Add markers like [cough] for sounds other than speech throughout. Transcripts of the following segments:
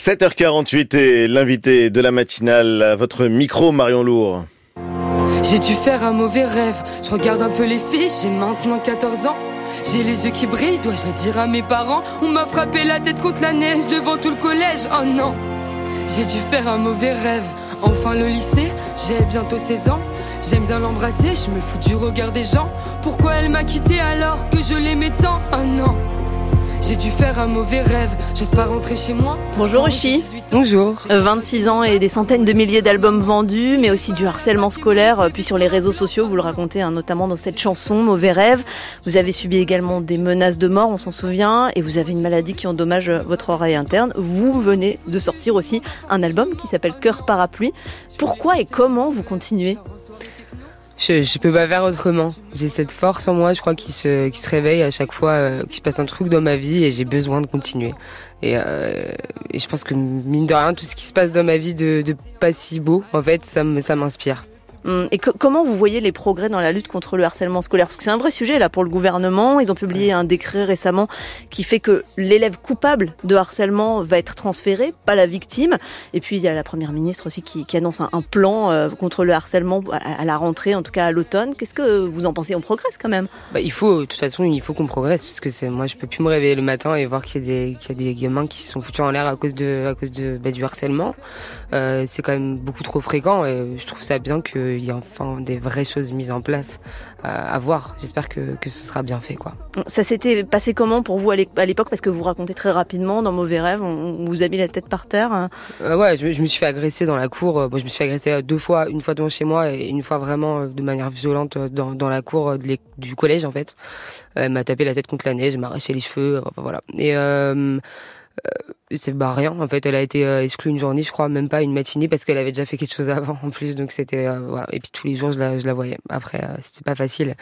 7h48 et l'invité de la matinale votre micro Marion Lourd. J'ai dû faire un mauvais rêve. Je regarde un peu les filles, j'ai maintenant 14 ans. J'ai les yeux qui brillent, dois-je le dire à mes parents? On m'a frappé la tête contre la neige devant tout le collège. Oh non, j'ai dû faire un mauvais rêve. Enfin le lycée, j'ai bientôt 16 ans. J'aime bien l'embrasser, je me fous du regard des gens. Pourquoi elle m'a quitté alors que je l'aimais tant? Oh non. J'ai dû faire un mauvais rêve, j'ose pas rentrer chez moi. Bonjour Oshi. Bonjour. 26 ans et des centaines de milliers d'albums vendus, mais aussi du harcèlement scolaire. Puis sur les réseaux sociaux, vous le racontez hein, notamment dans cette chanson Mauvais rêve. Vous avez subi également des menaces de mort, on s'en souvient, et vous avez une maladie qui endommage votre oreille interne. Vous venez de sortir aussi un album qui s'appelle Cœur parapluie. Pourquoi et comment vous continuez? Je, je peux pas faire autrement. J'ai cette force en moi, je crois, qui se, qui se réveille à chaque fois euh, qu'il se passe un truc dans ma vie et j'ai besoin de continuer. Et, euh, et, je pense que mine de rien, tout ce qui se passe dans ma vie de, de pas si beau, en fait, ça m'inspire. Hum, et comment vous voyez les progrès dans la lutte contre le harcèlement scolaire? Parce que c'est un vrai sujet là pour le gouvernement. Ils ont publié un décret récemment qui fait que l'élève coupable de harcèlement va être transféré, pas la victime. Et puis il y a la première ministre aussi qui, qui annonce un, un plan euh, contre le harcèlement à, à, la rentrée, en tout cas à l'automne. Qu'est-ce que vous en pensez? On progresse quand même bah, Il faut, de toute façon, il faut qu'on progresse parce que moi, je peux plus me réveiller le matin et voir qu'il y, y, a des gamins qui sont foutus en l'air à cause de, à cause de bah, du harcèlement. Euh, c'est quand même beaucoup trop fréquent et je trouve ça bien qu'il y ait enfin des vraies choses mises en place euh, à voir. J'espère que, que ce sera bien fait. quoi. Ça s'était passé comment pour vous à l'époque? Parce que vous racontez très rapidement dans Mauvais Rêves, on vous a mis la tête par terre. Euh, ouais, je, je, me suis fait agresser dans la cour. Bon, je me suis fait agresser deux fois, une fois devant chez moi et une fois vraiment de manière violente dans, dans la cour du collège en fait. Elle m'a tapé la tête contre la neige, m'a arraché les cheveux, voilà. Et euh, c'est bah rien en fait. Elle a été euh, exclue une journée je crois même pas une matinée parce qu'elle avait déjà fait quelque chose [laughs] avant en plus. Donc c'était euh, voilà. Et puis tous les jours je la, je la voyais. Après euh, c'était pas facile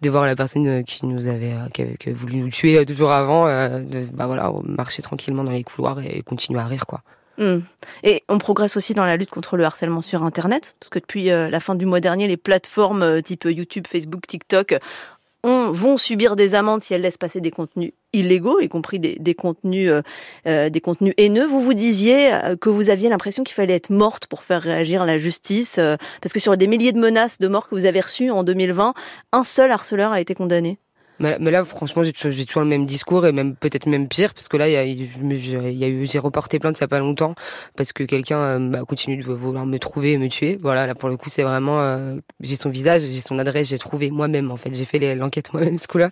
de voir la personne qui nous avait qui, avait, voulu nous tuer deux jours avant bah voilà marcher tranquillement dans les couloirs et continuer à rire quoi. Mmh. Et on progresse aussi dans la lutte contre le harcèlement sur Internet, parce que depuis la fin du mois dernier, les plateformes type YouTube, Facebook, TikTok on, vont subir des amendes si elles laissent passer des contenus illégaux, y compris des, des contenus, euh, euh, des contenus haineux. Vous vous disiez euh, que vous aviez l'impression qu'il fallait être morte pour faire réagir la justice, euh, parce que sur des milliers de menaces de mort que vous avez reçues en 2020, un seul harceleur a été condamné. Mais, mais là, franchement, j'ai toujours le même discours et même peut-être même pire parce que là, il y a, il y a eu, j'ai reporté plainte il y a pas longtemps parce que quelqu'un euh, bah, continue de vouloir me trouver et me tuer. Voilà, là pour le coup, c'est vraiment, euh, j'ai son visage, j'ai son adresse, j'ai trouvé moi-même en fait, j'ai fait l'enquête moi-même ce coup-là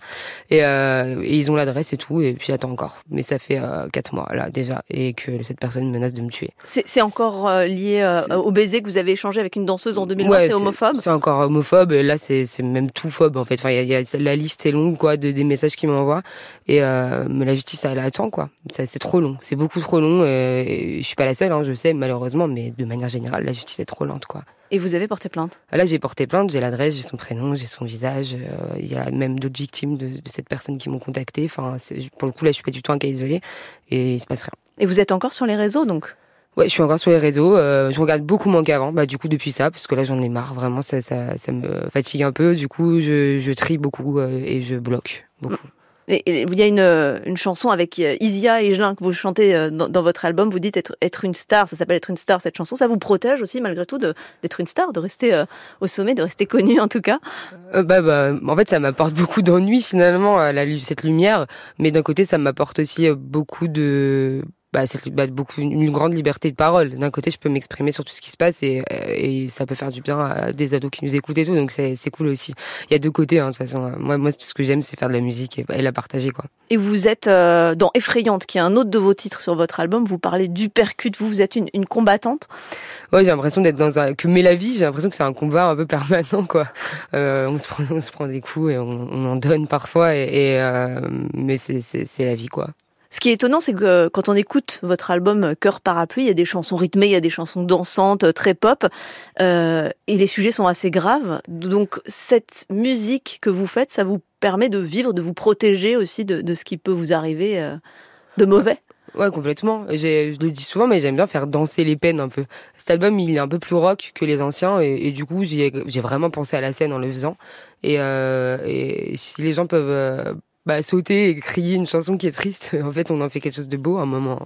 et, euh, et, ils ont l'adresse et tout et puis j'attends encore. Mais ça fait euh, quatre mois là déjà et que cette personne menace de me tuer. C'est encore euh, lié au baiser que vous avez échangé avec une danseuse en 2020. Ouais, c'est homophobe? C'est encore homophobe. Et là, c'est même tout phobe en fait. Enfin, y a, y a, la liste est longue quoi de, des messages qu'il m'envoie et euh, mais la justice elle attend quoi c'est trop long c'est beaucoup trop long et je suis pas la seule hein, je sais malheureusement mais de manière générale la justice est trop lente quoi et vous avez porté plainte? Là, j'ai porté plainte, j'ai l'adresse, j'ai son prénom, j'ai son visage. Il euh, y a même d'autres victimes de, de, cette personne qui m'ont contacté. Enfin, pour le coup, là, je suis pas du tout un cas isolé et il se passe rien. Et vous êtes encore sur les réseaux, donc? Ouais, je suis encore sur les réseaux. Euh, je regarde beaucoup moins qu'avant. Bah, du coup, depuis ça, parce que là, j'en ai marre. Vraiment, ça, ça, ça me fatigue un peu. Du coup, je, je trie beaucoup euh, et je bloque beaucoup. Et il y a une, une chanson avec Isia et Gelin que vous chantez dans, dans, votre album. Vous dites être, être une star. Ça s'appelle être une star, cette chanson. Ça vous protège aussi, malgré tout, d'être une star, de rester euh, au sommet, de rester connu en tout cas? Euh, bah, bah, En fait, ça m'apporte beaucoup d'ennui finalement, la, cette lumière. Mais d'un côté, ça m'apporte aussi beaucoup de bah, c'est bah, beaucoup une grande liberté de parole. D'un côté, je peux m'exprimer sur tout ce qui se passe et, et ça peut faire du bien à des ados qui nous écoutent et tout. Donc c'est cool aussi. Il y a deux côtés. Hein, de toute façon, moi, moi, ce que j'aime, c'est faire de la musique et, et, la partager, quoi. Et vous êtes euh, dans Effrayante, qui est un autre de vos titres sur votre album. Vous parlez du percute. Vous, vous êtes une, une combattante? Ouais, j'ai l'impression d'être dans un que mais la vie. J'ai l'impression que c'est un combat un peu permanent, quoi. Euh, on se prend, [laughs] on se prend des coups et on, on en donne parfois. Et, et euh, mais c'est la vie, quoi. Ce qui est étonnant, c'est que quand on écoute votre album Cœur parapluie, il y a des chansons rythmées, il y a des chansons dansantes, très pop, euh, et les sujets sont assez graves. Donc cette musique que vous faites, ça vous permet de vivre, de vous protéger aussi de, de ce qui peut vous arriver euh, de mauvais? Ouais, complètement. Je le dis souvent, mais j'aime bien faire danser les peines un peu. Cet album, il est un peu plus rock que les anciens, et, et du coup, j'ai vraiment pensé à la scène en le faisant. Et, euh, et si les gens peuvent bah, sauter et crier une chanson qui est triste. [laughs] En fait, on en fait quelque chose de beau, un moment,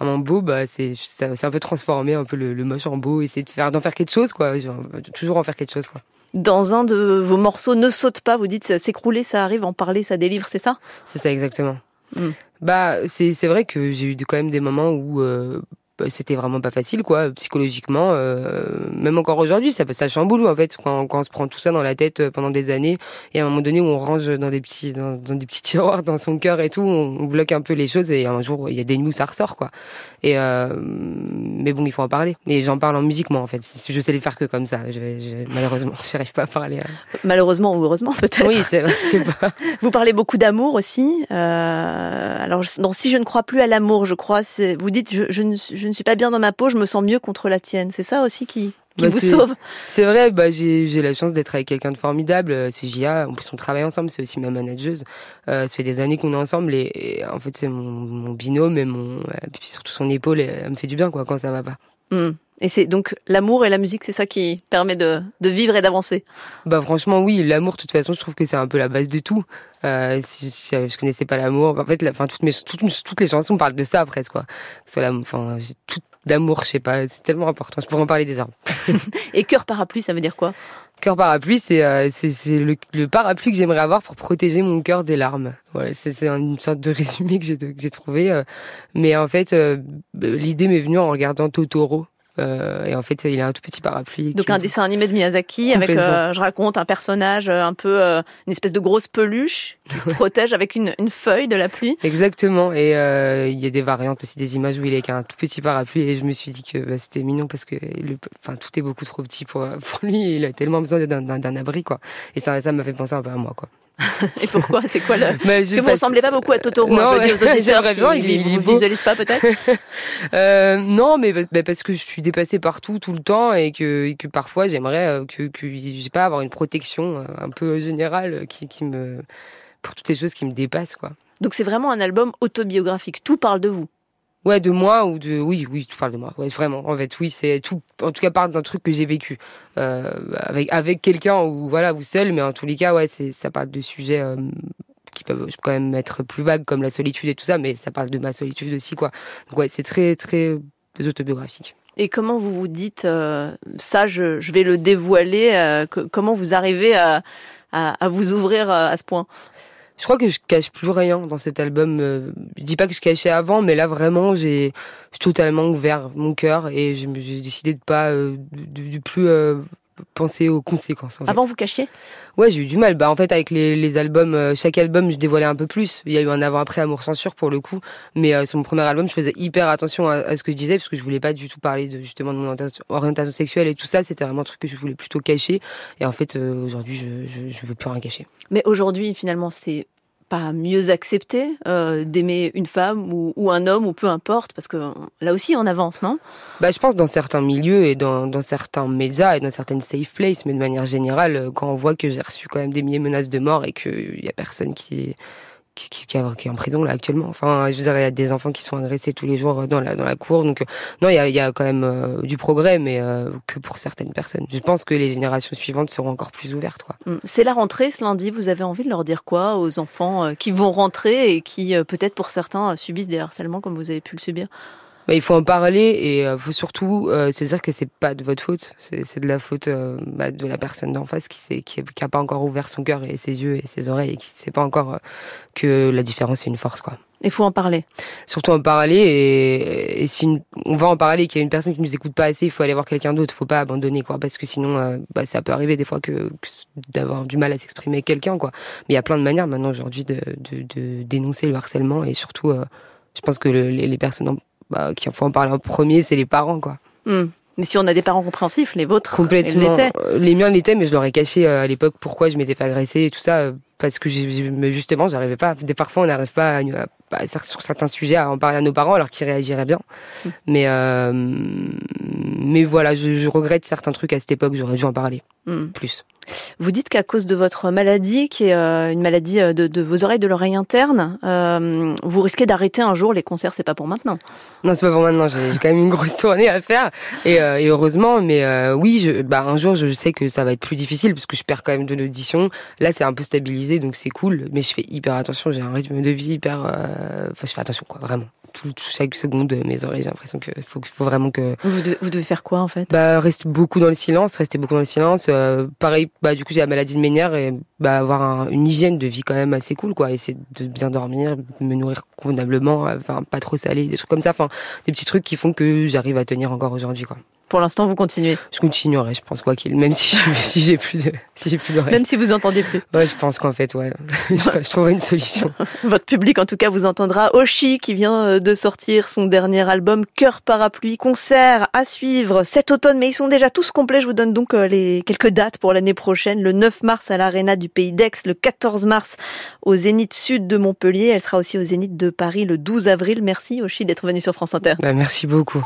un moment beau. Bah, c'est, c'est un peu transformer un peu le, le moche en beau, essayer de faire, d'en faire quelque chose, quoi. toujours en faire quelque chose, quoi. Dans un de vos morceaux, ne saute pas, vous dites s'écrouler, ça arrive, en parler, ça délivre, c'est ça? C'est ça exactement. Mm. Bah, c'est, c'est vrai que j'ai eu quand même des moments où euh, c'était vraiment pas facile, quoi, psychologiquement. Euh, même encore aujourd'hui, ça, ça chamboule, en fait, quand, quand, on se prend tout ça dans la tête euh, pendant des années. Et à un moment donné, où on range dans des petits, dans, des petits [laughs] tiroirs dans son cœur et tout, on, bloque un peu les choses. Et un jour, il y a des nuits ça ressort, quoi. Et euh, mais bon, il faut en parler. Mais j'en parle en musique, moi, en fait. Je sais les faire que comme ça. Je, je, malheureusement, [laughs] j'arrive pas à parler. Malheureusement ou heureusement, peut-être. Oui, c'est vrai, je sais pas. [laughs] Vous parlez beaucoup d'amour aussi. Euh, alors, Si je ne crois plus à l'amour, je crois, vous dites, je, je, ne, je ne suis pas bien dans ma peau, je me sens mieux contre la tienne. C'est ça aussi qui, qui bah, vous sauve. C'est vrai, bah, j'ai la chance d'être avec quelqu'un de formidable. Euh, c'est Gia. En plus, on travaille ensemble. C'est aussi ma manageuse. Euh, ça fait des années qu'on est ensemble et, en fait, c'est mon, mon, binôme et mon, puis surtout son épaule. Elle, me fait du bien, quoi, quand ça va pas. Hmm. Et c'est donc l'amour et la musique, c'est ça qui permet de, de vivre et d'avancer. Bah franchement oui, l'amour de toute façon, je trouve que c'est un peu la base de tout. Euh, si je, je, connaissais pas l'amour, en fait, la, enfin toutes mes toutes, toutes les chansons parlent de ça presque quoi. Soit la, enfin tout d'amour, je sais pas, c'est tellement important. Je pourrais en parler des heures. [laughs] [laughs] et cœur parapluie, ça veut dire quoi? Cœur parapluie, c'est euh, le, le, parapluie que j'aimerais avoir pour protéger mon cœur des larmes. Voilà, c'est une sorte de [laughs] résumé que j'ai trouvé. Euh. mais en fait, euh, l'idée m'est venue en regardant Totoro, euh, et en fait, il a un tout petit parapluie. Donc un dessin animé de Miyazaki avec, euh, je raconte, un personnage euh, un peu, une espèce de grosse peluche qui se [laughs] protège avec une, une, feuille de la pluie. Exactement. Et il y a des variantes aussi, des images où il est avec un tout petit parapluie. Et je me suis dit que bah, c'était mignon parce que enfin, tout est beaucoup trop petit pour, [laughs] pour lui. Il a tellement besoin d'un abri, quoi. Et ça, ça m'a fait penser un peu à moi, quoi. [laughs] Et pourquoi C'est quoi le [laughs] Parce que vous ne ressemblez pas beaucoup à Totoro. Non, hein, je dis aux auditeurs qui, il, il, vous visualisent pas peut-être. [laughs] euh, non, mais bah, parce que je suis dépassée partout tout le temps et que, et que parfois j'aimerais euh, que, que j'ai pas avoir une protection euh, un peu générale qui, qui me pour toutes ces choses qui me dépassent quoi. Donc c'est vraiment un album autobiographique. Tout parle de vous. Ouais, de moi ou de oui, oui, tu parles de moi. Ouais, vraiment. En fait, oui, c'est tout. En tout cas, part d'un truc que j'ai vécu euh, avec avec quelqu'un ou voilà ou seul, mais en tous les cas, ouais, c'est ça parle de sujets euh, qui peuvent quand même être plus vagues comme la solitude et tout ça, mais ça parle de ma solitude aussi, quoi. Donc ouais, c'est très très autobiographique. Et comment vous vous dites euh, ça, je, je, vais le dévoiler euh, Comment vous arrivez à, à, à vous ouvrir à ce point? Je crois que je cache plus rien dans cet album. Euh, je dis pas que je cachais avant, mais là vraiment, j'ai totalement ouvert mon cœur et j'ai décidé de pas euh, de, plus euh, penser aux conséquences. Avant, vous cachiez? Ouais, j'ai eu du mal. Bah en fait, avec les, les albums, chaque album, je dévoilais un peu plus. Il y a eu un avant-après Amour censure pour le coup, mais sur mon premier album, je faisais hyper attention à, ce que je disais parce que je voulais pas du tout parler de justement de mon orientation sexuelle et tout ça. C'était vraiment un truc que je voulais plutôt cacher. Et en fait, aujourd'hui, je, je je veux plus rien cacher. Mais aujourd'hui, finalement, c'est pas mieux accepté euh, d'aimer une femme ou, un homme ou peu importe parce que là aussi on avance non? Bah je pense dans certains milieux et dans, dans certains médias et dans certaines safe places mais de manière générale euh, quand on voit que j'ai reçu quand même des milliers de menaces de mort et qu'il y a personne qui qui, est en prison là actuellement. Enfin, je veux dire, il y a des enfants qui sont agressés tous les jours dans la dans la cour. Donc euh, non, il y a, quand même euh, du progrès, mais euh, que pour certaines personnes. Je pense que les générations suivantes seront encore plus ouvertes. Mm. C'est la rentrée ce lundi. Vous avez envie de leur dire quoi aux enfants qui vont rentrer et qui peut-être pour certains subissent des harcèlements comme vous avez pu le subir? Bah, il faut en parler et il faut surtout euh, se dire que c'est pas de votre faute, c'est de la faute bah, de la personne d'en face qui, sait, qui, qui a pas encore ouvert son cœur et ses yeux et ses oreilles et qui sait pas encore que la différence est une force quoi. Il faut en parler. Surtout en parler et, et si on va en parler qu'il y a une personne qui nous écoute pas assez, il faut aller voir quelqu'un d'autre. Faut pas abandonner quoi, parce que sinon, euh, bah, ça peut arriver des fois que, d'avoir du mal à s'exprimer quelqu'un quoi. Mais il y a plein de manières maintenant aujourd'hui de, de, de, dénoncer le harcèlement et surtout, euh, je pense que le, les, les, personnes bah, qui faut en parler en premier, c'est les parents quoi. Hmm. Mais si on a des parents compréhensifs, les vôtres, complètement. Les miens l'étaient, mais je leur ai caché euh, à l'époque pourquoi je m'étais pas agressée et tout ça, euh, parce que justement, j'arrivais pas. Parfois, on n'arrive pas à, sur certains sujets à en parler à nos parents alors qu'ils réagiraient bien. Mm. Mais euh, mais voilà, je, je, regrette certains trucs à cette époque. J'aurais dû en parler mm. plus. Vous dites qu'à cause de votre maladie, qui est euh, une maladie euh, de, de, vos oreilles, de l'oreille interne, euh, vous risquez d'arrêter un jour les concerts. C'est pas pour maintenant. Non, c'est pas pour maintenant. J'ai quand même une grosse [laughs] tournée à faire, et, euh, et heureusement. Mais oui, je, bah, un jour, je sais que ça va être plus difficile parce que je perds quand même de l'audition. Là, c'est un peu stabilisé, donc c'est cool. Mais je fais hyper attention. J'ai un rythme de vie hyper. Enfin, je fais attention, quoi, vraiment tout, tout, chaque seconde de mes oreilles. J'ai l'impression qu'il faut, faut vraiment que. Vous devez, vous devez, faire quoi en fait? Bah rester beaucoup dans le silence, rester beaucoup dans le silence. Euh, pareil, bah du coup j'ai la maladie de Ménière et bah avoir un, une hygiène de vie quand même assez cool quoi. Essayer de bien dormir, me nourrir convenablement, enfin pas trop salé, des trucs comme ça. Enfin des petits trucs qui font que j'arrive à tenir encore aujourd'hui quoi. Pour l'instant, vous continuez. Je continuerai, je pense quoi qu'il, même si [laughs] si j'ai plus de, si j'ai plus d'oreilles. Même si vous entendez plus. Ouais, je pense qu'en fait, ouais, [laughs] je trouverai une solution. [laughs] Votre public, en tout cas, vous entendra. Oshi qui vient de sortir son dernier album Cœur parapluie, concert à suivre cet automne, mais ils sont déjà tous complets. Je vous donne donc les quelques dates pour l'année prochaine. Le 9 mars à l'Arena du Pays d'Aix, le 14 mars au Zénith Sud de Montpellier. Elle sera aussi au Zénith de Paris le 12 avril. Merci Oshi d'être venu sur France Inter. Bah, merci beaucoup.